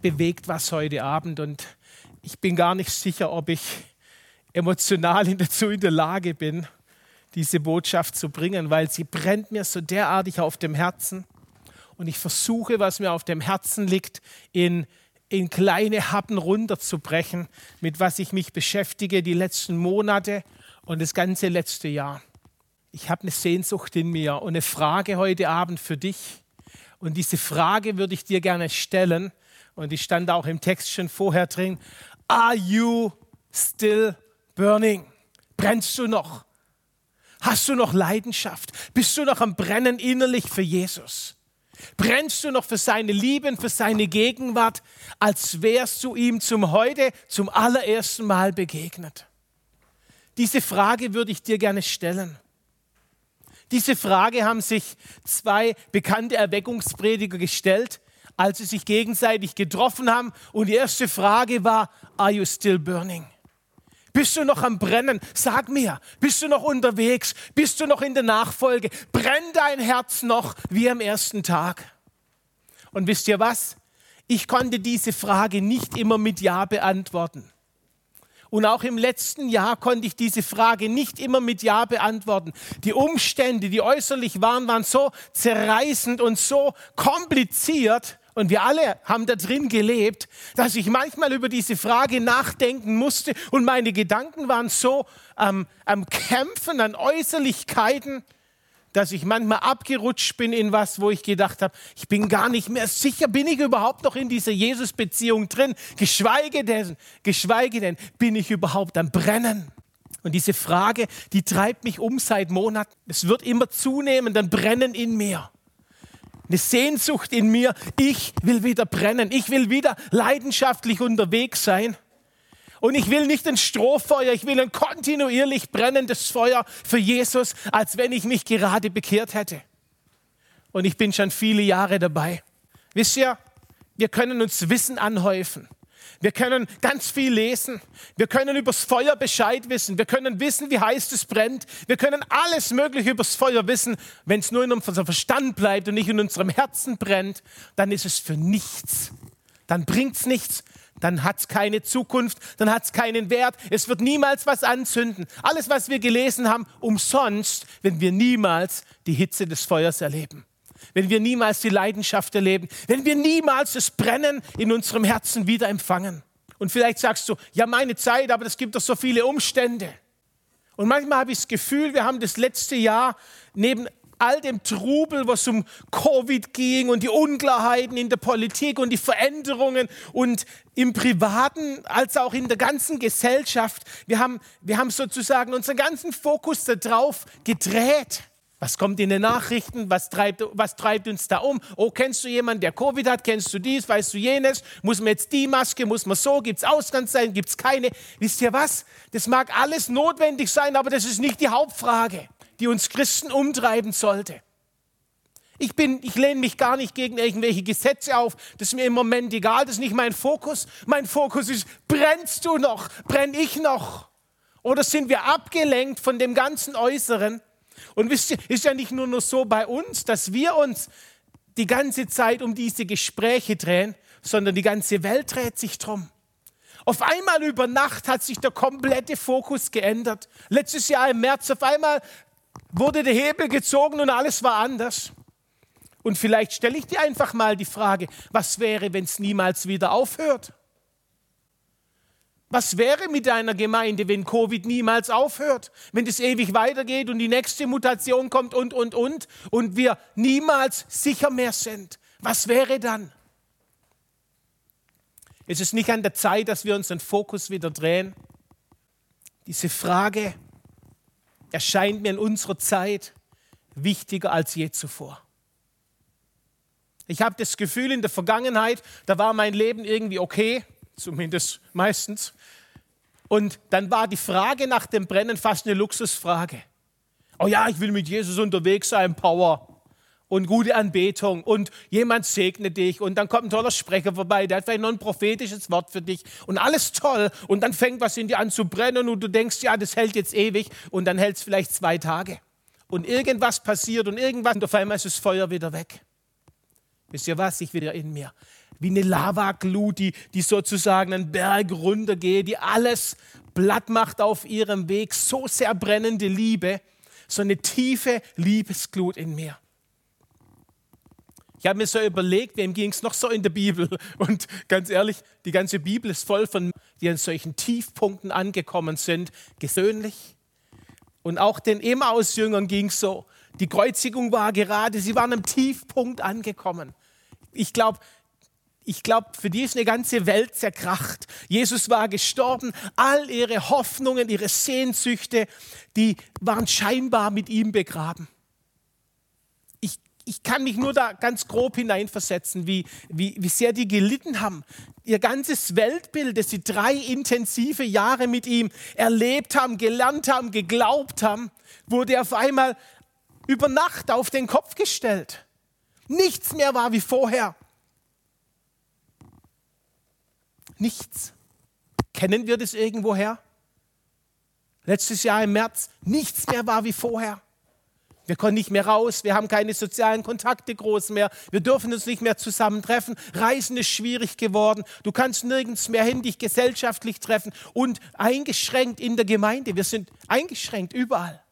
bewegt was heute Abend und ich bin gar nicht sicher, ob ich emotional dazu in der Lage bin, diese Botschaft zu bringen, weil sie brennt mir so derartig auf dem Herzen. Und ich versuche, was mir auf dem Herzen liegt, in, in kleine Happen runterzubrechen, mit was ich mich beschäftige die letzten Monate und das ganze letzte Jahr. Ich habe eine Sehnsucht in mir und eine Frage heute Abend für dich. Und diese Frage würde ich dir gerne stellen. Und die stand auch im Text schon vorher drin. Are you still burning? Brennst du noch? Hast du noch Leidenschaft? Bist du noch am Brennen innerlich für Jesus? Brennst du noch für seine Liebe, für seine Gegenwart, als wärst du ihm zum heute zum allerersten Mal begegnet? Diese Frage würde ich dir gerne stellen. Diese Frage haben sich zwei bekannte Erweckungsprediger gestellt, als sie sich gegenseitig getroffen haben. Und die erste Frage war, Are you still burning? Bist du noch am Brennen? Sag mir, bist du noch unterwegs? Bist du noch in der Nachfolge? Brennt dein Herz noch wie am ersten Tag? Und wisst ihr was? Ich konnte diese Frage nicht immer mit Ja beantworten. Und auch im letzten Jahr konnte ich diese Frage nicht immer mit Ja beantworten. Die Umstände, die äußerlich waren, waren so zerreißend und so kompliziert, und wir alle haben da drin gelebt, dass ich manchmal über diese Frage nachdenken musste und meine Gedanken waren so ähm, am Kämpfen an Äußerlichkeiten, dass ich manchmal abgerutscht bin in was, wo ich gedacht habe, ich bin gar nicht mehr sicher, bin ich überhaupt noch in dieser Jesus-Beziehung drin, geschweige denn, geschweige denn, bin ich überhaupt am Brennen? Und diese Frage, die treibt mich um seit Monaten. Es wird immer zunehmend ein Brennen in mir eine Sehnsucht in mir, ich will wieder brennen, ich will wieder leidenschaftlich unterwegs sein. Und ich will nicht ein Strohfeuer, ich will ein kontinuierlich brennendes Feuer für Jesus, als wenn ich mich gerade bekehrt hätte. Und ich bin schon viele Jahre dabei. Wisst ihr, wir können uns Wissen anhäufen. Wir können ganz viel lesen. Wir können übers Feuer Bescheid wissen. Wir können wissen, wie heiß es brennt. Wir können alles Mögliche übers Feuer wissen. Wenn es nur in unserem Verstand bleibt und nicht in unserem Herzen brennt, dann ist es für nichts. Dann bringt es nichts. Dann hat es keine Zukunft. Dann hat es keinen Wert. Es wird niemals was anzünden. Alles, was wir gelesen haben, umsonst, wenn wir niemals die Hitze des Feuers erleben wenn wir niemals die Leidenschaft erleben, wenn wir niemals das Brennen in unserem Herzen wieder empfangen. Und vielleicht sagst du, ja, meine Zeit, aber es gibt doch so viele Umstände. Und manchmal habe ich das Gefühl, wir haben das letzte Jahr neben all dem Trubel, was um Covid ging und die Unklarheiten in der Politik und die Veränderungen und im Privaten als auch in der ganzen Gesellschaft, wir haben, wir haben sozusagen unseren ganzen Fokus darauf gedreht. Was kommt in den Nachrichten? Was treibt, was treibt uns da um? Oh, kennst du jemanden, der Covid hat? Kennst du dies? Weißt du jenes? Muss man jetzt die Maske? Muss man so? Gibt es Ausgangszeiten? Gibt es keine? Wisst ihr was? Das mag alles notwendig sein, aber das ist nicht die Hauptfrage, die uns Christen umtreiben sollte. Ich, bin, ich lehne mich gar nicht gegen irgendwelche Gesetze auf. Das ist mir im Moment egal. Das ist nicht mein Fokus. Mein Fokus ist, brennst du noch? Brenn ich noch? Oder sind wir abgelenkt von dem ganzen Äußeren? Und wisst ihr, ist ja nicht nur, nur so bei uns, dass wir uns die ganze Zeit um diese Gespräche drehen, sondern die ganze Welt dreht sich drum. Auf einmal über Nacht hat sich der komplette Fokus geändert. Letztes Jahr im März auf einmal wurde der Hebel gezogen und alles war anders. Und vielleicht stelle ich dir einfach mal die Frage, was wäre, wenn es niemals wieder aufhört? Was wäre mit deiner Gemeinde, wenn Covid niemals aufhört? Wenn es ewig weitergeht und die nächste Mutation kommt und, und, und und wir niemals sicher mehr sind? Was wäre dann? Es ist nicht an der Zeit, dass wir unseren Fokus wieder drehen. Diese Frage erscheint mir in unserer Zeit wichtiger als je zuvor. Ich habe das Gefühl, in der Vergangenheit, da war mein Leben irgendwie okay, zumindest meistens. Und dann war die Frage nach dem Brennen fast eine Luxusfrage. Oh ja, ich will mit Jesus unterwegs sein, Power und gute Anbetung und jemand segne dich und dann kommt ein toller Sprecher vorbei, der hat vielleicht noch ein prophetisches Wort für dich und alles toll und dann fängt was in dir an zu brennen und du denkst, ja, das hält jetzt ewig und dann hält es vielleicht zwei Tage und irgendwas passiert und irgendwann und auf einmal ist das Feuer wieder weg. Wisst ihr was? Ich wieder in mir. Wie eine Lavaglut, die, die sozusagen einen Berg runtergeht, die alles platt macht auf ihrem Weg. So sehr brennende Liebe, so eine tiefe Liebesglut in mir. Ich habe mir so überlegt, wem ging es noch so in der Bibel? Und ganz ehrlich, die ganze Bibel ist voll von, die an solchen Tiefpunkten angekommen sind, gesöhnlich. Und auch den Emmaus-Jüngern ging es so. Die Kreuzigung war gerade, sie waren am Tiefpunkt angekommen. Ich glaube, ich glaube, für die ist eine ganze Welt zerkracht. Jesus war gestorben, all ihre Hoffnungen, ihre Sehnsüchte, die waren scheinbar mit ihm begraben. Ich, ich kann mich nur da ganz grob hineinversetzen, wie, wie, wie sehr die gelitten haben. Ihr ganzes Weltbild, das sie drei intensive Jahre mit ihm erlebt haben, gelernt haben, geglaubt haben, wurde auf einmal über Nacht auf den Kopf gestellt. Nichts mehr war wie vorher. Nichts. Kennen wir das irgendwoher? Letztes Jahr im März, nichts mehr war wie vorher. Wir konnten nicht mehr raus, wir haben keine sozialen Kontakte groß mehr, wir dürfen uns nicht mehr zusammentreffen, Reisen ist schwierig geworden, du kannst nirgends mehr hin dich gesellschaftlich treffen und eingeschränkt in der Gemeinde. Wir sind eingeschränkt überall.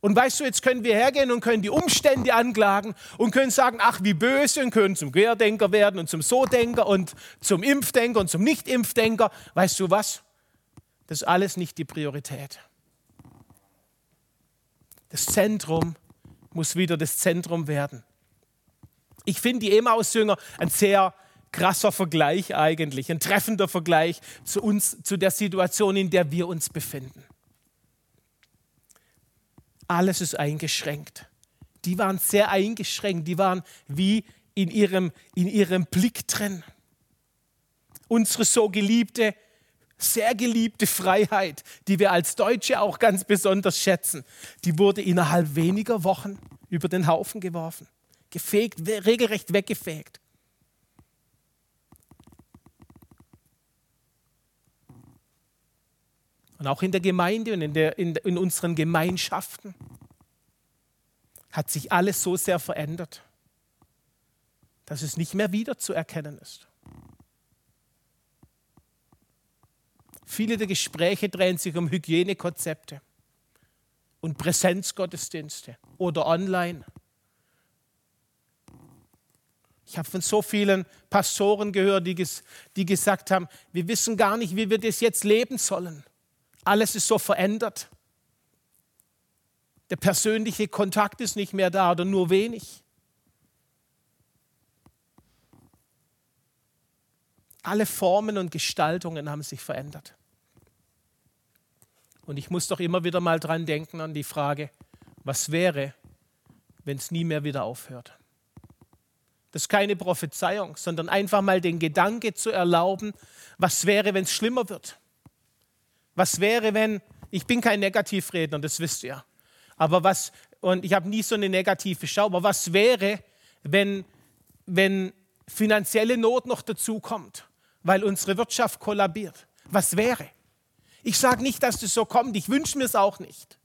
Und weißt du, jetzt können wir hergehen und können die Umstände anklagen und können sagen, ach wie böse und können zum Querdenker werden und zum So-Denker und zum Impfdenker und zum Nicht-Impfdenker. Weißt du was? Das ist alles nicht die Priorität. Das Zentrum muss wieder das Zentrum werden. Ich finde die Emmaus-Jünger ein sehr krasser Vergleich eigentlich, ein treffender Vergleich zu uns, zu der Situation, in der wir uns befinden alles ist eingeschränkt. Die waren sehr eingeschränkt, die waren wie in ihrem, in ihrem Blick drin. Unsere so geliebte, sehr geliebte Freiheit, die wir als Deutsche auch ganz besonders schätzen, die wurde innerhalb weniger Wochen über den Haufen geworfen, gefegt, regelrecht weggefegt. Und auch in der Gemeinde und in, der, in, in unseren Gemeinschaften hat sich alles so sehr verändert, dass es nicht mehr wiederzuerkennen ist. Viele der Gespräche drehen sich um Hygienekonzepte und Präsenzgottesdienste oder online. Ich habe von so vielen Pastoren gehört, die, die gesagt haben, wir wissen gar nicht, wie wir das jetzt leben sollen. Alles ist so verändert. Der persönliche Kontakt ist nicht mehr da oder nur wenig. Alle Formen und Gestaltungen haben sich verändert. Und ich muss doch immer wieder mal dran denken an die Frage, was wäre, wenn es nie mehr wieder aufhört? Das ist keine Prophezeiung, sondern einfach mal den Gedanke zu erlauben, was wäre, wenn es schlimmer wird? Was wäre, wenn, ich bin kein Negativredner, das wisst ihr, aber was, und ich habe nie so eine negative Schau, aber was wäre, wenn, wenn finanzielle Not noch dazukommt, weil unsere Wirtschaft kollabiert? Was wäre? Ich sage nicht, dass das so kommt, ich wünsche mir es auch nicht.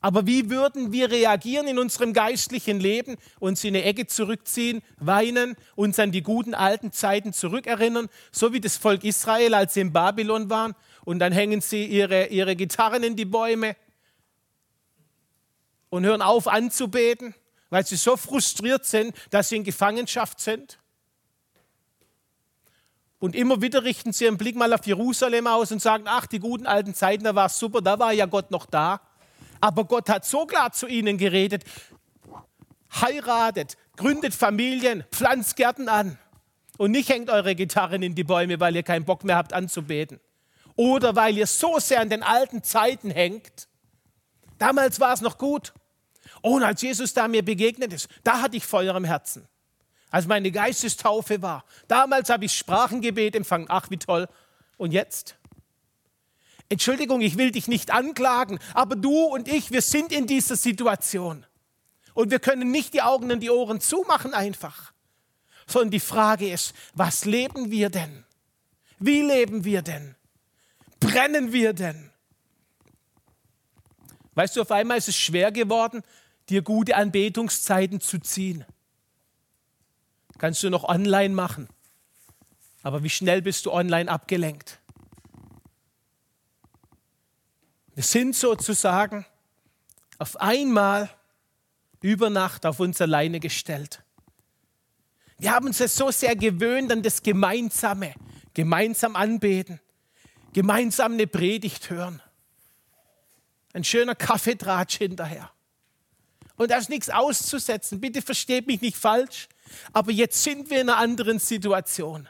Aber wie würden wir reagieren in unserem geistlichen Leben? Uns in eine Ecke zurückziehen, weinen, uns an die guten alten Zeiten zurückerinnern, so wie das Volk Israel, als sie in Babylon waren und dann hängen sie ihre, ihre Gitarren in die Bäume und hören auf anzubeten, weil sie so frustriert sind, dass sie in Gefangenschaft sind. Und immer wieder richten sie ihren Blick mal auf Jerusalem aus und sagen, ach, die guten alten Zeiten, da war es super, da war ja Gott noch da. Aber Gott hat so klar zu ihnen geredet, heiratet, gründet Familien, pflanzt Gärten an und nicht hängt eure Gitarren in die Bäume, weil ihr keinen Bock mehr habt anzubeten oder weil ihr so sehr an den alten Zeiten hängt. Damals war es noch gut. Und als Jesus da mir begegnet ist, da hatte ich Feuer im Herzen. Als meine Geistestaufe war. Damals habe ich Sprachengebet empfangen. Ach, wie toll. Und jetzt? Entschuldigung, ich will dich nicht anklagen, aber du und ich, wir sind in dieser Situation. Und wir können nicht die Augen und die Ohren zumachen einfach. Sondern die Frage ist, was leben wir denn? Wie leben wir denn? Brennen wir denn? Weißt du, auf einmal ist es schwer geworden, dir gute Anbetungszeiten zu ziehen. Kannst du noch online machen. Aber wie schnell bist du online abgelenkt? Wir sind sozusagen auf einmal über Nacht auf uns alleine gestellt. Wir haben uns ja so sehr gewöhnt an das Gemeinsame, gemeinsam anbeten, gemeinsam eine Predigt hören. Ein schöner Kaffeetratsch hinterher. Und da ist nichts auszusetzen. Bitte versteht mich nicht falsch. Aber jetzt sind wir in einer anderen Situation.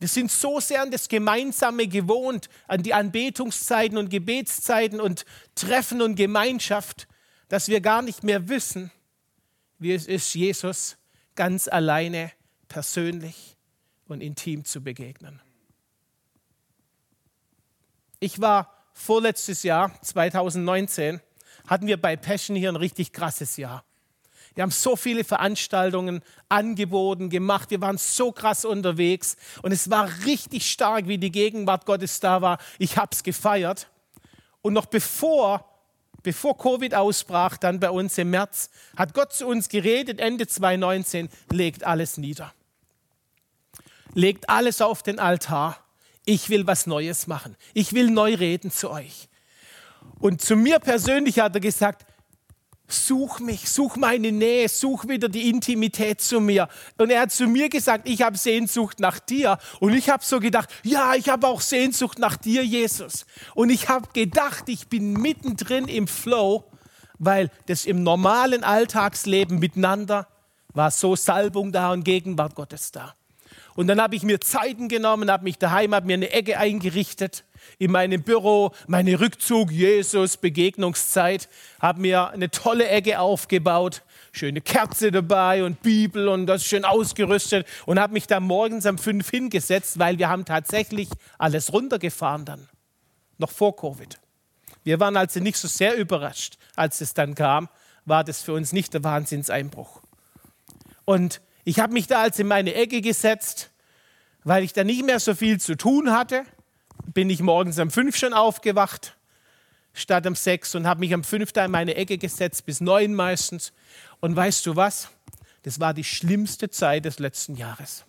Wir sind so sehr an das Gemeinsame gewohnt, an die Anbetungszeiten und Gebetszeiten und Treffen und Gemeinschaft, dass wir gar nicht mehr wissen, wie es ist, Jesus ganz alleine, persönlich und intim zu begegnen. Ich war vorletztes Jahr, 2019, hatten wir bei Passion hier ein richtig krasses Jahr. Wir haben so viele Veranstaltungen angeboten, gemacht. Wir waren so krass unterwegs. Und es war richtig stark, wie die Gegenwart Gottes da war. Ich habe es gefeiert. Und noch bevor, bevor Covid ausbrach, dann bei uns im März, hat Gott zu uns geredet, Ende 2019, legt alles nieder. Legt alles auf den Altar. Ich will was Neues machen. Ich will neu reden zu euch. Und zu mir persönlich hat er gesagt, Such mich, such meine Nähe, such wieder die Intimität zu mir. Und er hat zu mir gesagt, ich habe Sehnsucht nach dir. Und ich habe so gedacht, ja, ich habe auch Sehnsucht nach dir, Jesus. Und ich habe gedacht, ich bin mittendrin im Flow, weil das im normalen Alltagsleben miteinander war so Salbung da und Gegenwart Gottes da. Und dann habe ich mir Zeiten genommen, habe mich daheim, habe mir eine Ecke eingerichtet in meinem Büro, meine Rückzug, Jesus, Begegnungszeit, habe mir eine tolle Ecke aufgebaut, schöne Kerze dabei und Bibel und das schön ausgerüstet und habe mich da morgens um fünf hingesetzt, weil wir haben tatsächlich alles runtergefahren dann, noch vor Covid. Wir waren also nicht so sehr überrascht, als es dann kam, war das für uns nicht der Wahnsinnseinbruch. Und ich habe mich da also in meine Ecke gesetzt, weil ich da nicht mehr so viel zu tun hatte bin ich morgens um fünf schon aufgewacht, statt um sechs und habe mich um fünf da in meine Ecke gesetzt, bis neun meistens. Und weißt du was? Das war die schlimmste Zeit des letzten Jahres.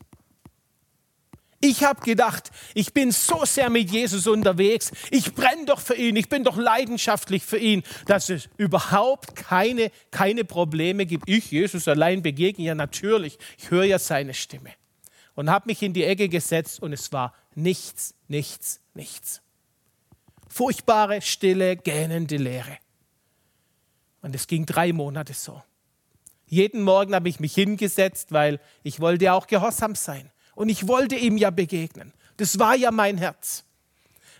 Ich habe gedacht, ich bin so sehr mit Jesus unterwegs, ich brenne doch für ihn, ich bin doch leidenschaftlich für ihn, dass es überhaupt keine, keine Probleme gibt. Ich, Jesus allein begegne ja natürlich, ich höre ja seine Stimme. Und habe mich in die Ecke gesetzt und es war nichts, nichts, nichts. Furchtbare, stille, gähnende Leere. Und es ging drei Monate so. Jeden Morgen habe ich mich hingesetzt, weil ich wollte auch gehorsam sein. Und ich wollte ihm ja begegnen. Das war ja mein Herz.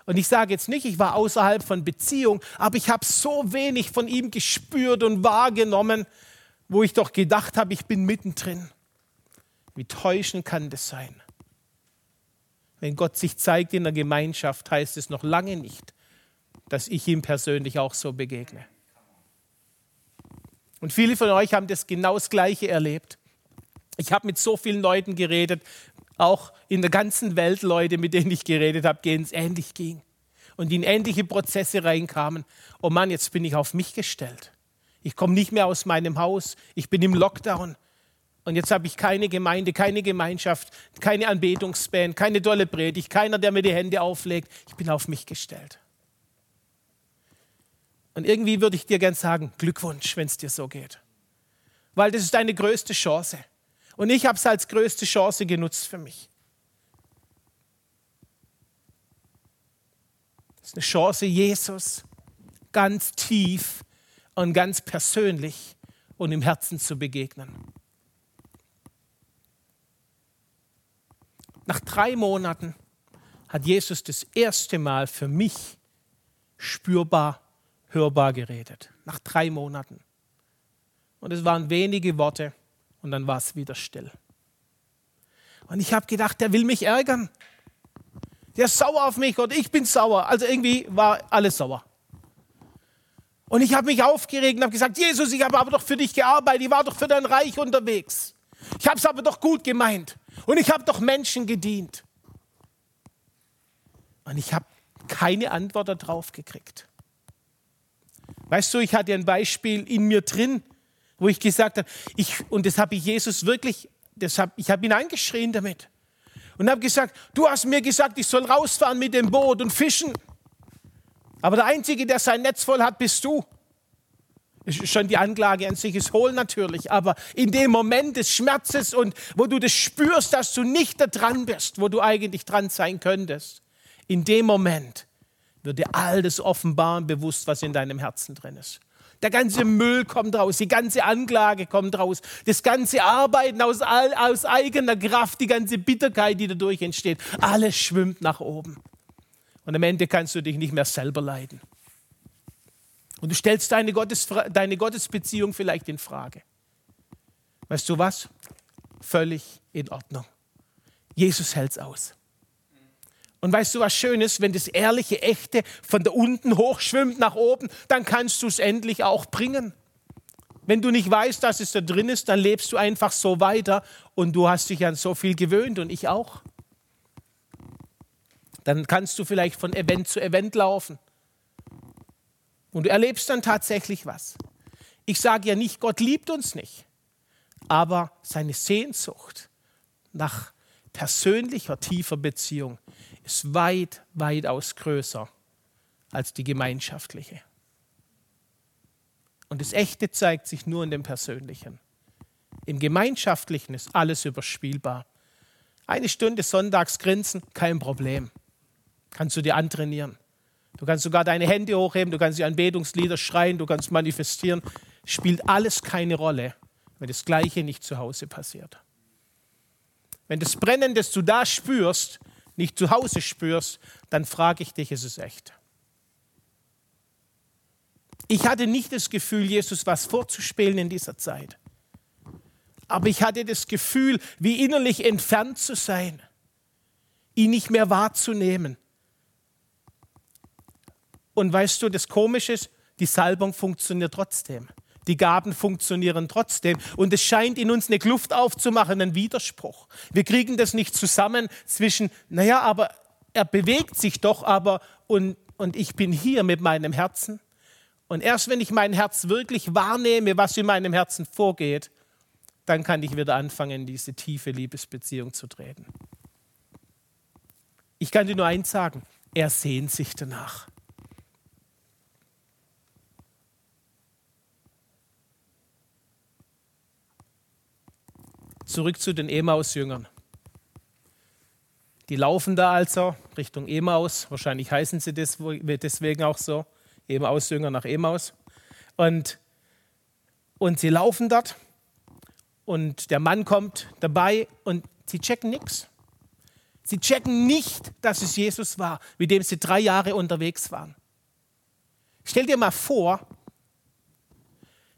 Und ich sage jetzt nicht, ich war außerhalb von Beziehung, aber ich habe so wenig von ihm gespürt und wahrgenommen, wo ich doch gedacht habe, ich bin mittendrin. Wie täuschend kann das sein? Wenn Gott sich zeigt in der Gemeinschaft, heißt es noch lange nicht, dass ich ihm persönlich auch so begegne. Und viele von euch haben das genau das Gleiche erlebt. Ich habe mit so vielen Leuten geredet, auch in der ganzen Welt Leute, mit denen ich geredet habe, denen es ähnlich ging und in ähnliche Prozesse reinkamen. Oh Mann, jetzt bin ich auf mich gestellt. Ich komme nicht mehr aus meinem Haus. Ich bin im Lockdown. Und jetzt habe ich keine Gemeinde, keine Gemeinschaft, keine Anbetungsband, keine tolle Predigt, keiner, der mir die Hände auflegt. Ich bin auf mich gestellt. Und irgendwie würde ich dir gern sagen, Glückwunsch, wenn es dir so geht. Weil das ist deine größte Chance. Und ich habe es als größte Chance genutzt für mich. Das ist eine Chance, Jesus ganz tief und ganz persönlich und im Herzen zu begegnen. Nach drei Monaten hat Jesus das erste Mal für mich spürbar, hörbar geredet. Nach drei Monaten. Und es waren wenige Worte und dann war es wieder still. Und ich habe gedacht, der will mich ärgern. Der ist sauer auf mich oder ich bin sauer. Also irgendwie war alles sauer. Und ich habe mich aufgeregt und habe gesagt, Jesus, ich habe aber doch für dich gearbeitet, ich war doch für dein Reich unterwegs. Ich habe es aber doch gut gemeint. Und ich habe doch Menschen gedient. Und ich habe keine Antwort darauf gekriegt. Weißt du, ich hatte ein Beispiel in mir drin, wo ich gesagt habe, ich, und das habe ich Jesus wirklich, das hab, ich habe ihn angeschrien damit. Und habe gesagt, du hast mir gesagt, ich soll rausfahren mit dem Boot und fischen. Aber der Einzige, der sein Netz voll hat, bist du. Schon die Anklage an sich ist hohl natürlich, aber in dem Moment des Schmerzes und wo du das spürst, dass du nicht da dran bist, wo du eigentlich dran sein könntest, in dem Moment wird dir all das offenbaren bewusst, was in deinem Herzen drin ist. Der ganze Müll kommt raus, die ganze Anklage kommt raus, das ganze Arbeiten aus, aus eigener Kraft, die ganze Bitterkeit, die dadurch entsteht, alles schwimmt nach oben. Und am Ende kannst du dich nicht mehr selber leiden. Und du stellst deine, Gottes, deine Gottesbeziehung vielleicht in Frage. Weißt du was? Völlig in Ordnung. Jesus hält es aus. Und weißt du, was schön ist, wenn das ehrliche, echte von da unten hochschwimmt nach oben, dann kannst du es endlich auch bringen. Wenn du nicht weißt, dass es da drin ist, dann lebst du einfach so weiter und du hast dich an so viel gewöhnt und ich auch. Dann kannst du vielleicht von Event zu Event laufen. Und du erlebst dann tatsächlich was. Ich sage ja nicht, Gott liebt uns nicht, aber seine Sehnsucht nach persönlicher, tiefer Beziehung ist weit, weitaus größer als die gemeinschaftliche. Und das Echte zeigt sich nur in dem Persönlichen. Im Gemeinschaftlichen ist alles überspielbar. Eine Stunde sonntags grinsen, kein Problem. Kannst du dir antrainieren. Du kannst sogar deine Hände hochheben, du kannst die Anbetungslieder schreien, du kannst manifestieren. Spielt alles keine Rolle, wenn das Gleiche nicht zu Hause passiert. Wenn das Brennen, das du da spürst, nicht zu Hause spürst, dann frage ich dich, ist es echt? Ich hatte nicht das Gefühl, Jesus was vorzuspielen in dieser Zeit. Aber ich hatte das Gefühl, wie innerlich entfernt zu sein, ihn nicht mehr wahrzunehmen. Und weißt du, das Komische ist, die Salbung funktioniert trotzdem. Die Gaben funktionieren trotzdem. Und es scheint in uns eine Kluft aufzumachen, einen Widerspruch. Wir kriegen das nicht zusammen zwischen, naja, aber er bewegt sich doch, aber und, und ich bin hier mit meinem Herzen. Und erst wenn ich mein Herz wirklich wahrnehme, was in meinem Herzen vorgeht, dann kann ich wieder anfangen, in diese tiefe Liebesbeziehung zu treten. Ich kann dir nur eins sagen, er sehnt sich danach. Zurück zu den Emaus-Jüngern. Die laufen da also Richtung Emaus. Wahrscheinlich heißen sie deswegen auch so. Emaus-Jünger nach Emaus. Und, und sie laufen dort. Und der Mann kommt dabei und sie checken nichts. Sie checken nicht, dass es Jesus war, mit dem sie drei Jahre unterwegs waren. Stell dir mal vor,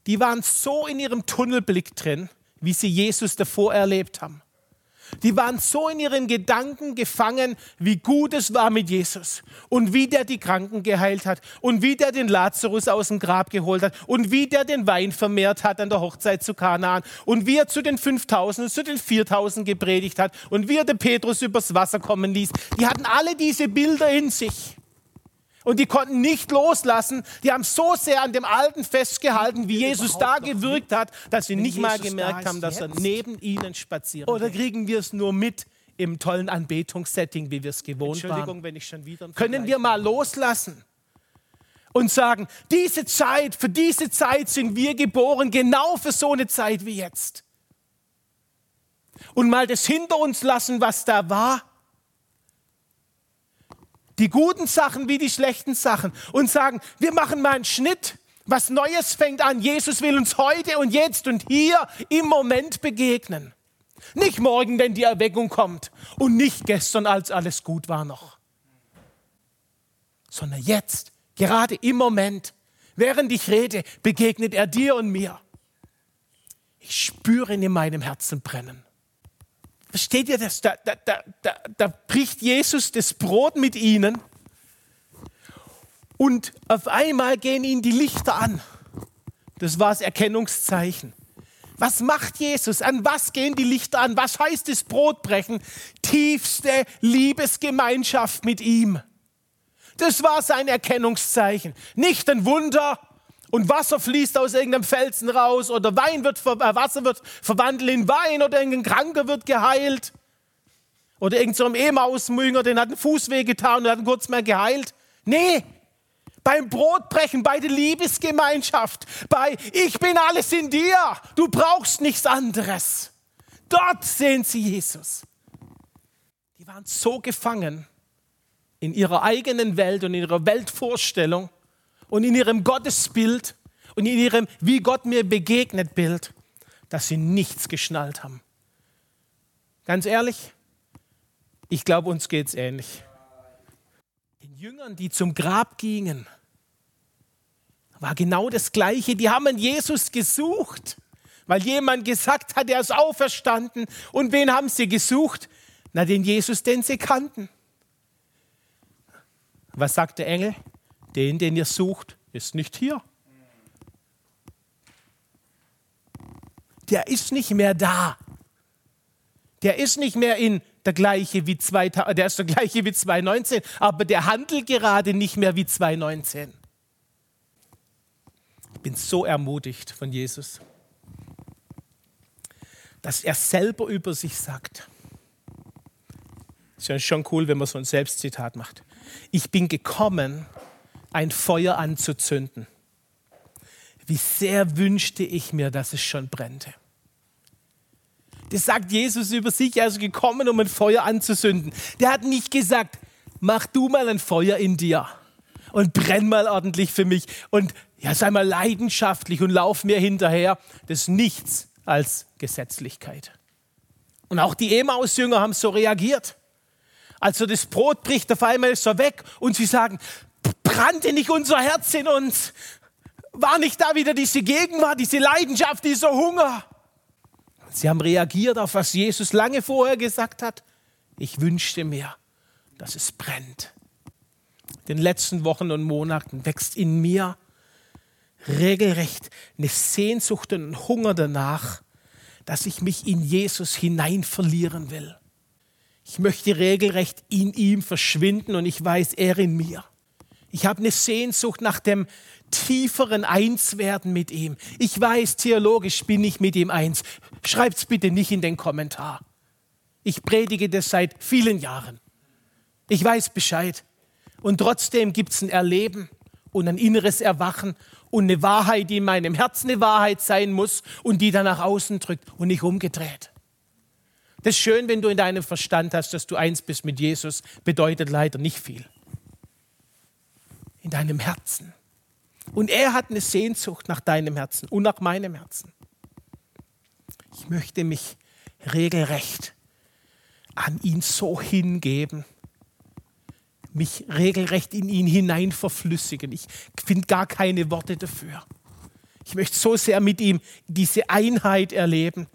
die waren so in ihrem Tunnelblick drin, wie sie Jesus davor erlebt haben. Die waren so in ihren Gedanken gefangen, wie gut es war mit Jesus und wie der die Kranken geheilt hat und wie der den Lazarus aus dem Grab geholt hat und wie der den Wein vermehrt hat an der Hochzeit zu Kanaan und wie er zu den 5000 und zu den 4000 gepredigt hat und wie er den Petrus übers Wasser kommen ließ. Die hatten alle diese Bilder in sich. Und die konnten nicht loslassen. Die haben so sehr an dem Alten festgehalten, wie Jesus da gewirkt hat, dass sie nicht mal gemerkt haben, dass er neben ihnen spaziert. Oder kriegen wir es nur mit im tollen Anbetungssetting, wie wir es gewohnt waren? Wenn ich schon wieder Können wir mal loslassen? und sagen, diese Zeit, für diese Zeit sind wir geboren, genau für so eine Zeit wie jetzt. Und mal das hinter uns lassen, was da war die guten Sachen wie die schlechten Sachen und sagen, wir machen mal einen Schnitt. Was Neues fängt an. Jesus will uns heute und jetzt und hier im Moment begegnen. Nicht morgen, wenn die Erweckung kommt und nicht gestern, als alles gut war noch. Sondern jetzt, gerade im Moment, während ich rede, begegnet er dir und mir. Ich spüre ihn in meinem Herzen brennen. Versteht ihr das? Da, da, da, da, bricht Jesus das Brot mit ihnen und auf einmal gehen ihnen die Lichter an. Das war das Erkennungszeichen. Was macht Jesus? An was gehen die Lichter an? Was heißt das Brotbrechen? Tiefste Liebesgemeinschaft mit ihm. Das war sein Erkennungszeichen. Nicht ein Wunder und Wasser fließt aus irgendeinem Felsen raus oder Wein wird, äh, Wasser wird verwandelt in Wein oder irgendein Kranker wird geheilt. Oder irgendein so Emausmünger, den hat ein Fuß wehgetan und hat ihn kurz mehr geheilt. Nee, beim Brotbrechen, bei der Liebesgemeinschaft, bei Ich bin alles in dir, du brauchst nichts anderes. Dort sehen sie Jesus. Die waren so gefangen in ihrer eigenen Welt und in ihrer Weltvorstellung und in ihrem Gottesbild und in ihrem Wie Gott mir begegnet Bild, dass sie nichts geschnallt haben. Ganz ehrlich, ich glaube, uns geht es ähnlich. Den Jüngern, die zum Grab gingen, war genau das Gleiche. Die haben Jesus gesucht, weil jemand gesagt hat, er ist auferstanden. Und wen haben sie gesucht? Na, den Jesus, den sie kannten. Was sagt der Engel? Den, den ihr sucht, ist nicht hier. Der ist nicht mehr da. Der ist nicht mehr in der gleiche wie 2000, der ist der gleiche wie 2019, aber der handelt gerade nicht mehr wie 2019. Ich bin so ermutigt von Jesus, dass er selber über sich sagt. Ist ja schon cool, wenn man so ein Selbstzitat macht. Ich bin gekommen, ein Feuer anzuzünden. Wie sehr wünschte ich mir, dass es schon brennte. Das sagt Jesus über sich, er ist gekommen, um ein Feuer anzuzünden. Der hat nicht gesagt, mach du mal ein Feuer in dir und brenn mal ordentlich für mich und ja, sei mal leidenschaftlich und lauf mir hinterher. Das ist nichts als Gesetzlichkeit. Und auch die Emaus-Jünger haben so reagiert. Also das Brot bricht auf einmal so weg und sie sagen, brannte nicht unser Herz in uns? War nicht da wieder diese Gegenwart, diese Leidenschaft, dieser Hunger? Sie haben reagiert auf was Jesus lange vorher gesagt hat. Ich wünschte mir, dass es brennt. In den letzten Wochen und Monaten wächst in mir regelrecht eine Sehnsucht und ein Hunger danach, dass ich mich in Jesus hinein verlieren will. Ich möchte regelrecht in ihm verschwinden und ich weiß, er in mir. Ich habe eine Sehnsucht nach dem tieferen Einswerden mit ihm. Ich weiß, theologisch bin ich mit ihm eins. Schreibt es bitte nicht in den Kommentar. Ich predige das seit vielen Jahren. Ich weiß Bescheid. Und trotzdem gibt es ein Erleben und ein inneres Erwachen und eine Wahrheit, die in meinem Herzen eine Wahrheit sein muss und die dann nach außen drückt und nicht umgedreht. Das ist schön, wenn du in deinem Verstand hast, dass du eins bist mit Jesus, bedeutet leider nicht viel. In deinem Herzen. Und er hat eine Sehnsucht nach deinem Herzen und nach meinem Herzen. Ich möchte mich regelrecht an ihn so hingeben, mich regelrecht in ihn hinein verflüssigen. Ich finde gar keine Worte dafür. Ich möchte so sehr mit ihm diese Einheit erleben,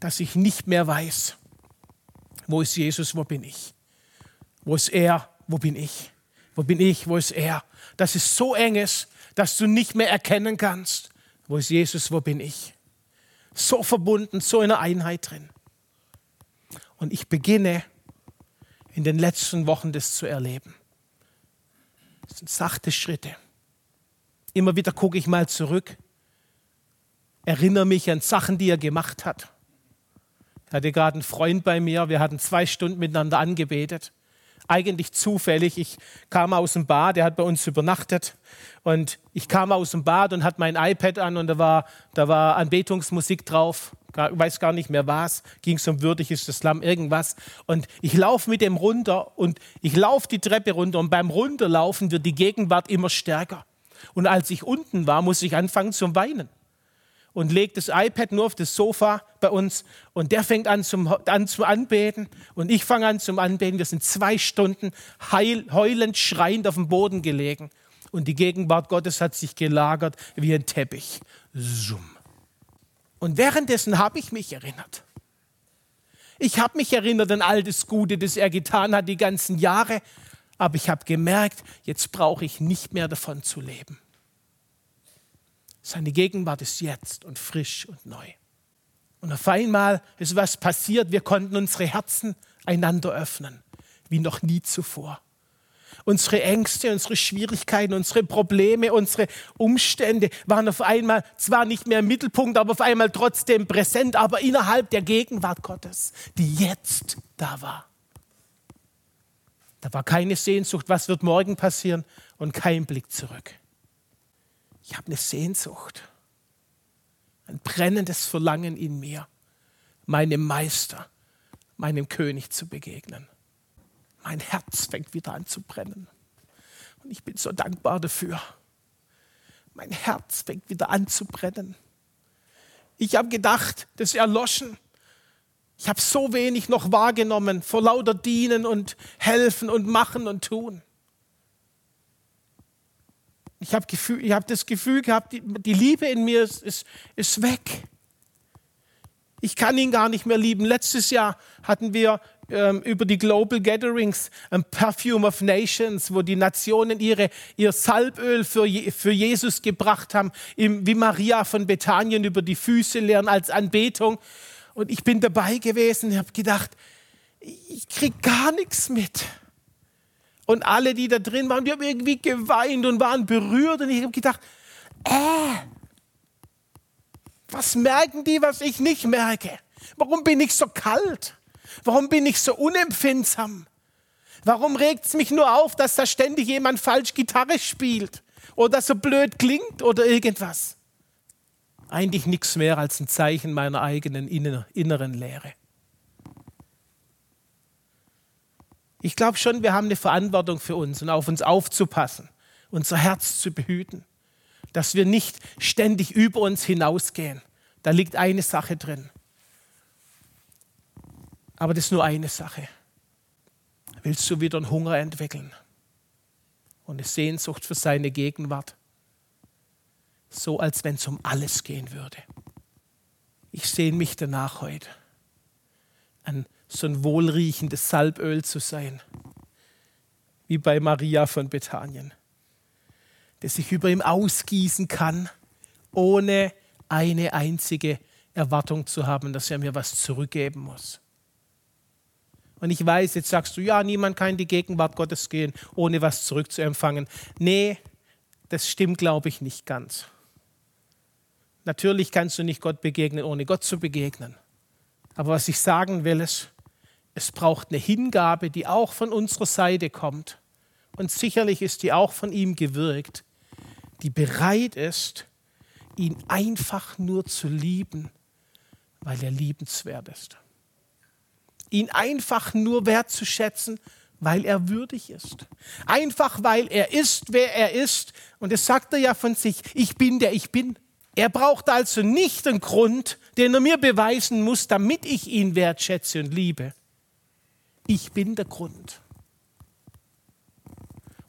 dass ich nicht mehr weiß, wo ist Jesus, wo bin ich? Wo ist er, wo bin ich? Wo bin ich, wo ist er? Dass es so eng ist, dass du nicht mehr erkennen kannst, wo ist Jesus, wo bin ich? So verbunden, so in einer Einheit drin. Und ich beginne in den letzten Wochen das zu erleben. Das sind sachte Schritte. Immer wieder gucke ich mal zurück, erinnere mich an Sachen, die er gemacht hat. Ich hatte gerade einen Freund bei mir, wir hatten zwei Stunden miteinander angebetet. Eigentlich zufällig. Ich kam aus dem Bad, er hat bei uns übernachtet. Und ich kam aus dem Bad und hatte mein iPad an und da war, da war Anbetungsmusik drauf weiß gar nicht mehr was, ging es um würdig ist das Lamm, irgendwas. Und ich laufe mit dem runter und ich laufe die Treppe runter und beim Runterlaufen wird die Gegenwart immer stärker. Und als ich unten war, muss ich anfangen zu weinen. Und legt das iPad nur auf das Sofa bei uns und der fängt an, zum, an zu anbeten und ich fange an zum Anbeten. Wir sind zwei Stunden heil, heulend, schreiend auf dem Boden gelegen und die Gegenwart Gottes hat sich gelagert wie ein Teppich. Zoom. Und währenddessen habe ich mich erinnert. Ich habe mich erinnert an all das Gute, das er getan hat die ganzen Jahre, aber ich habe gemerkt, jetzt brauche ich nicht mehr davon zu leben. Seine Gegenwart ist jetzt und frisch und neu. Und auf einmal ist was passiert, wir konnten unsere Herzen einander öffnen, wie noch nie zuvor. Unsere Ängste, unsere Schwierigkeiten, unsere Probleme, unsere Umstände waren auf einmal zwar nicht mehr im Mittelpunkt, aber auf einmal trotzdem präsent, aber innerhalb der Gegenwart Gottes, die jetzt da war. Da war keine Sehnsucht, was wird morgen passieren und kein Blick zurück. Ich habe eine Sehnsucht, ein brennendes Verlangen in mir, meinem Meister, meinem König zu begegnen. Mein Herz fängt wieder an zu brennen. Und ich bin so dankbar dafür. Mein Herz fängt wieder an zu brennen. Ich habe gedacht, das ist erloschen. Ich habe so wenig noch wahrgenommen vor lauter Dienen und Helfen und Machen und Tun. Ich habe hab das Gefühl gehabt, die, die Liebe in mir ist, ist, ist weg. Ich kann ihn gar nicht mehr lieben. Letztes Jahr hatten wir ähm, über die Global Gatherings ein Perfume of Nations, wo die Nationen ihre, ihr Salböl für, für Jesus gebracht haben, im, wie Maria von Bethanien über die Füße leeren als Anbetung. Und ich bin dabei gewesen und habe gedacht, ich kriege gar nichts mit. Und alle, die da drin waren, die haben irgendwie geweint und waren berührt. Und ich habe gedacht, äh, was merken die, was ich nicht merke? Warum bin ich so kalt? Warum bin ich so unempfindsam? Warum regt es mich nur auf, dass da ständig jemand falsch Gitarre spielt oder so blöd klingt oder irgendwas? Eigentlich nichts mehr als ein Zeichen meiner eigenen inneren Leere. Ich glaube schon, wir haben eine Verantwortung für uns und auf uns aufzupassen, unser Herz zu behüten dass wir nicht ständig über uns hinausgehen. Da liegt eine Sache drin. Aber das ist nur eine Sache. Willst du wieder einen Hunger entwickeln und eine Sehnsucht für seine Gegenwart? So als wenn es um alles gehen würde. Ich sehne mich danach heute, an so ein wohlriechendes Salböl zu sein, wie bei Maria von Bethanien das sich über ihm ausgießen kann, ohne eine einzige Erwartung zu haben, dass er mir was zurückgeben muss. Und ich weiß, jetzt sagst du, ja, niemand kann in die Gegenwart Gottes gehen, ohne was zurückzuempfangen. Nee, das stimmt, glaube ich, nicht ganz. Natürlich kannst du nicht Gott begegnen, ohne Gott zu begegnen. Aber was ich sagen will, ist, es braucht eine Hingabe, die auch von unserer Seite kommt. Und sicherlich ist die auch von ihm gewirkt, die bereit ist, ihn einfach nur zu lieben, weil er liebenswert ist. Ihn einfach nur wertzuschätzen, weil er würdig ist. Einfach weil er ist, wer er ist. Und es sagt er ja von sich, ich bin der ich bin. Er braucht also nicht einen Grund, den er mir beweisen muss, damit ich ihn wertschätze und liebe. Ich bin der Grund.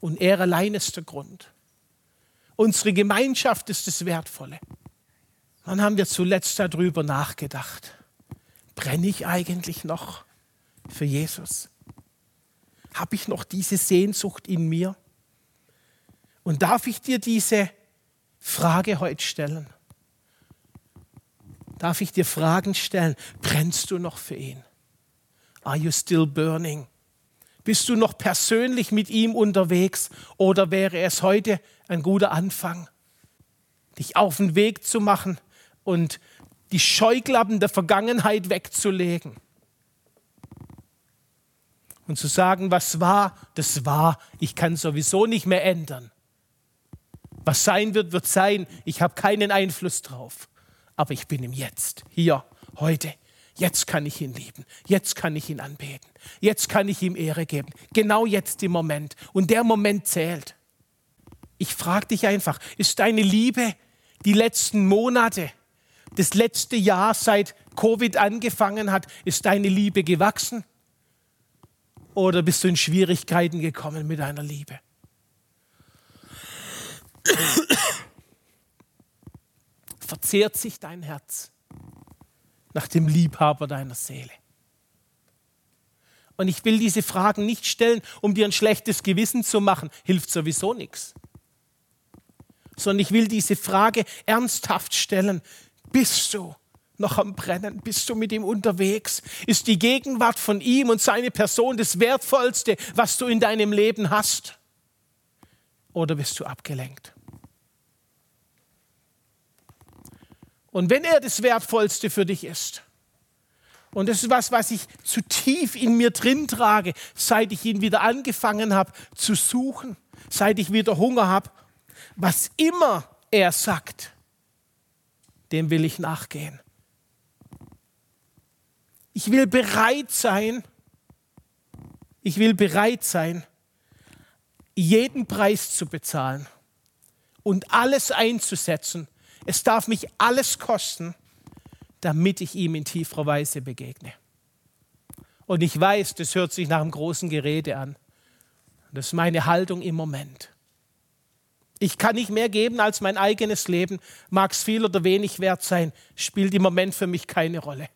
Und er allein ist der Grund. Unsere Gemeinschaft ist das Wertvolle. Wann haben wir zuletzt darüber nachgedacht? Brenne ich eigentlich noch für Jesus? Habe ich noch diese Sehnsucht in mir? Und darf ich dir diese Frage heute stellen? Darf ich dir Fragen stellen? Brennst du noch für ihn? Are you still burning? Bist du noch persönlich mit ihm unterwegs oder wäre es heute ein guter Anfang, dich auf den Weg zu machen und die Scheuklappen der Vergangenheit wegzulegen und zu sagen, was war, das war, ich kann sowieso nicht mehr ändern. Was sein wird, wird sein, ich habe keinen Einfluss drauf, aber ich bin im Jetzt, hier, heute. Jetzt kann ich ihn lieben. Jetzt kann ich ihn anbeten. Jetzt kann ich ihm Ehre geben. Genau jetzt im Moment. Und der Moment zählt. Ich frage dich einfach, ist deine Liebe die letzten Monate, das letzte Jahr seit Covid angefangen hat, ist deine Liebe gewachsen? Oder bist du in Schwierigkeiten gekommen mit deiner Liebe? Verzehrt sich dein Herz nach dem Liebhaber deiner Seele? Und ich will diese Fragen nicht stellen, um dir ein schlechtes Gewissen zu machen. Hilft sowieso nichts sondern ich will diese Frage ernsthaft stellen. Bist du noch am Brennen? Bist du mit ihm unterwegs? Ist die Gegenwart von ihm und seine Person das Wertvollste, was du in deinem Leben hast? Oder bist du abgelenkt? Und wenn er das Wertvollste für dich ist, und das ist was, was ich zu tief in mir drin trage, seit ich ihn wieder angefangen habe zu suchen, seit ich wieder Hunger habe, was immer er sagt, dem will ich nachgehen. Ich will bereit sein, ich will bereit sein, jeden Preis zu bezahlen und alles einzusetzen. Es darf mich alles kosten, damit ich ihm in tieferer Weise begegne. Und ich weiß, das hört sich nach einem großen Gerede an. Das ist meine Haltung im Moment. Ich kann nicht mehr geben als mein eigenes Leben. Mag es viel oder wenig wert sein, spielt im Moment für mich keine Rolle.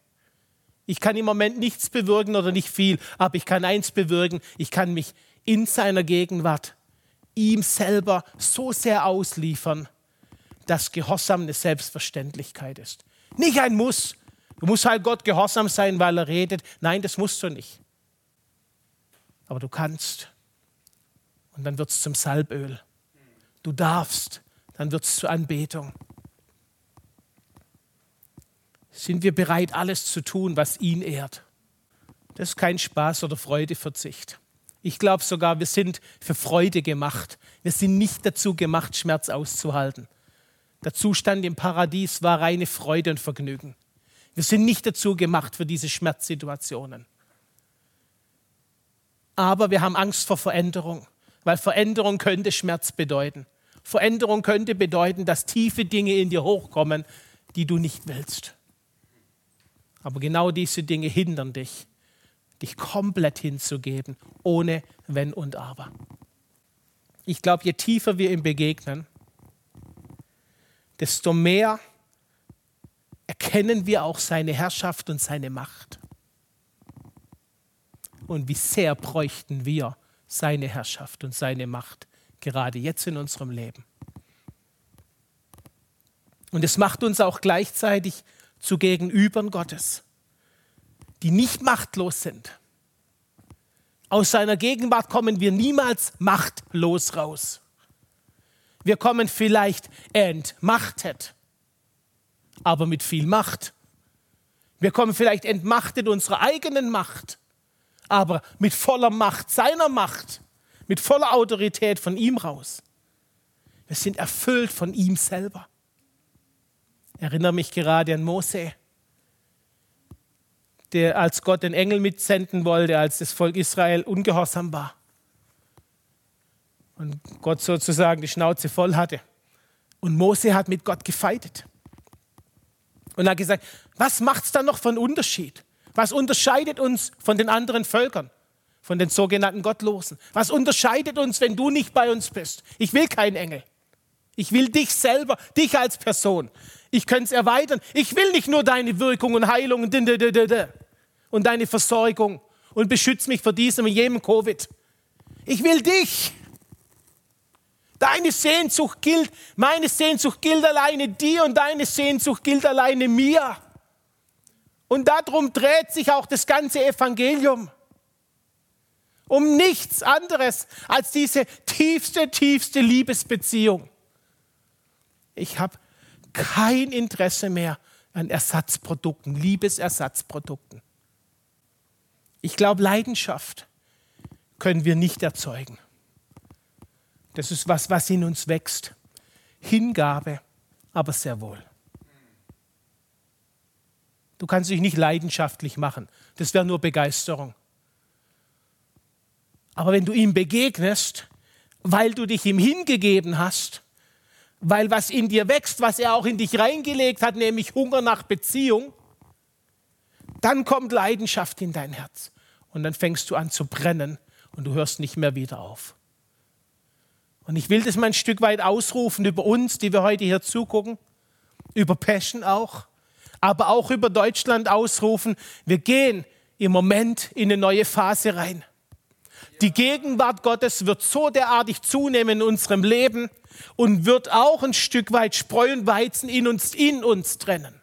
Ich kann im Moment nichts bewirken oder nicht viel, aber ich kann eins bewirken. Ich kann mich in seiner Gegenwart ihm selber so sehr ausliefern, dass Gehorsam eine Selbstverständlichkeit ist. Nicht ein Muss. Du musst halt Gott gehorsam sein, weil er redet. Nein, das musst du nicht. Aber du kannst. Und dann wird es zum Salböl. Du darfst. Dann wird es zur Anbetung. Sind wir bereit, alles zu tun, was ihn ehrt? Das ist kein Spaß oder Freudeverzicht. Ich glaube sogar, wir sind für Freude gemacht. Wir sind nicht dazu gemacht, Schmerz auszuhalten. Der Zustand im Paradies war reine Freude und Vergnügen. Wir sind nicht dazu gemacht für diese Schmerzsituationen. Aber wir haben Angst vor Veränderung, weil Veränderung könnte Schmerz bedeuten. Veränderung könnte bedeuten, dass tiefe Dinge in dir hochkommen, die du nicht willst. Aber genau diese Dinge hindern dich, dich komplett hinzugeben, ohne Wenn und Aber. Ich glaube, je tiefer wir ihm begegnen, desto mehr erkennen wir auch seine Herrschaft und seine Macht. Und wie sehr bräuchten wir seine Herrschaft und seine Macht, gerade jetzt in unserem Leben. Und es macht uns auch gleichzeitig zu Gegenübern Gottes, die nicht machtlos sind. Aus seiner Gegenwart kommen wir niemals machtlos raus. Wir kommen vielleicht entmachtet, aber mit viel Macht. Wir kommen vielleicht entmachtet unserer eigenen Macht, aber mit voller Macht seiner Macht, mit voller Autorität von ihm raus. Wir sind erfüllt von ihm selber. Ich erinnere mich gerade an Mose, der als Gott den Engel mitsenden wollte, als das Volk Israel ungehorsam war und Gott sozusagen die Schnauze voll hatte. Und Mose hat mit Gott gefeitet. Und hat gesagt, was macht es dann noch einen Unterschied? Was unterscheidet uns von den anderen Völkern, von den sogenannten Gottlosen? Was unterscheidet uns, wenn du nicht bei uns bist? Ich will keinen Engel. Ich will dich selber, dich als Person. Ich könnte es erweitern. Ich will nicht nur deine Wirkung und Heilung und, und deine Versorgung und beschütze mich vor diesem und jenem Covid. Ich will dich. Deine Sehnsucht gilt, meine Sehnsucht gilt alleine dir und deine Sehnsucht gilt alleine mir. Und darum dreht sich auch das ganze Evangelium. Um nichts anderes als diese tiefste, tiefste Liebesbeziehung. Ich habe kein Interesse mehr an Ersatzprodukten, Liebesersatzprodukten. Ich glaube, Leidenschaft können wir nicht erzeugen. Das ist was, was in uns wächst. Hingabe, aber sehr wohl. Du kannst dich nicht leidenschaftlich machen. Das wäre nur Begeisterung. Aber wenn du ihm begegnest, weil du dich ihm hingegeben hast, weil was in dir wächst, was er auch in dich reingelegt hat, nämlich Hunger nach Beziehung, dann kommt Leidenschaft in dein Herz. Und dann fängst du an zu brennen und du hörst nicht mehr wieder auf. Und ich will das mal ein Stück weit ausrufen über uns, die wir heute hier zugucken, über Passion auch, aber auch über Deutschland ausrufen. Wir gehen im Moment in eine neue Phase rein. Die Gegenwart Gottes wird so derartig zunehmen in unserem Leben und wird auch ein Stück weit Spreu und Weizen in uns, in uns trennen.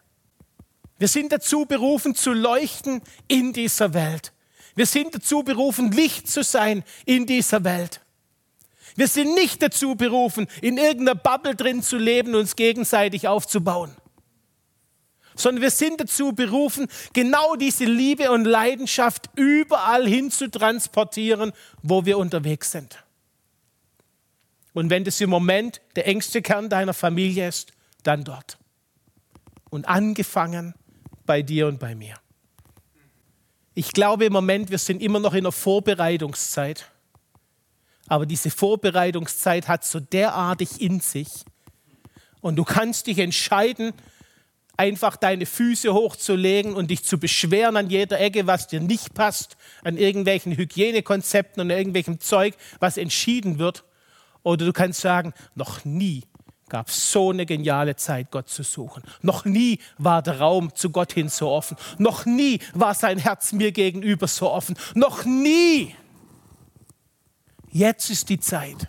Wir sind dazu berufen zu leuchten in dieser Welt. Wir sind dazu berufen, Licht zu sein in dieser Welt. Wir sind nicht dazu berufen, in irgendeiner Bubble drin zu leben und uns gegenseitig aufzubauen, sondern wir sind dazu berufen, genau diese Liebe und Leidenschaft überall hin zu transportieren, wo wir unterwegs sind. Und wenn das im Moment der engste Kern deiner Familie ist, dann dort. Und angefangen bei dir und bei mir. Ich glaube im Moment, wir sind immer noch in der Vorbereitungszeit. Aber diese Vorbereitungszeit hat so derartig in sich. Und du kannst dich entscheiden, einfach deine Füße hochzulegen und dich zu beschweren an jeder Ecke, was dir nicht passt, an irgendwelchen Hygienekonzepten und irgendwelchem Zeug, was entschieden wird. Oder du kannst sagen, noch nie gab es so eine geniale Zeit, Gott zu suchen. Noch nie war der Raum zu Gott hin so offen. Noch nie war sein Herz mir gegenüber so offen. Noch nie. Jetzt ist die Zeit.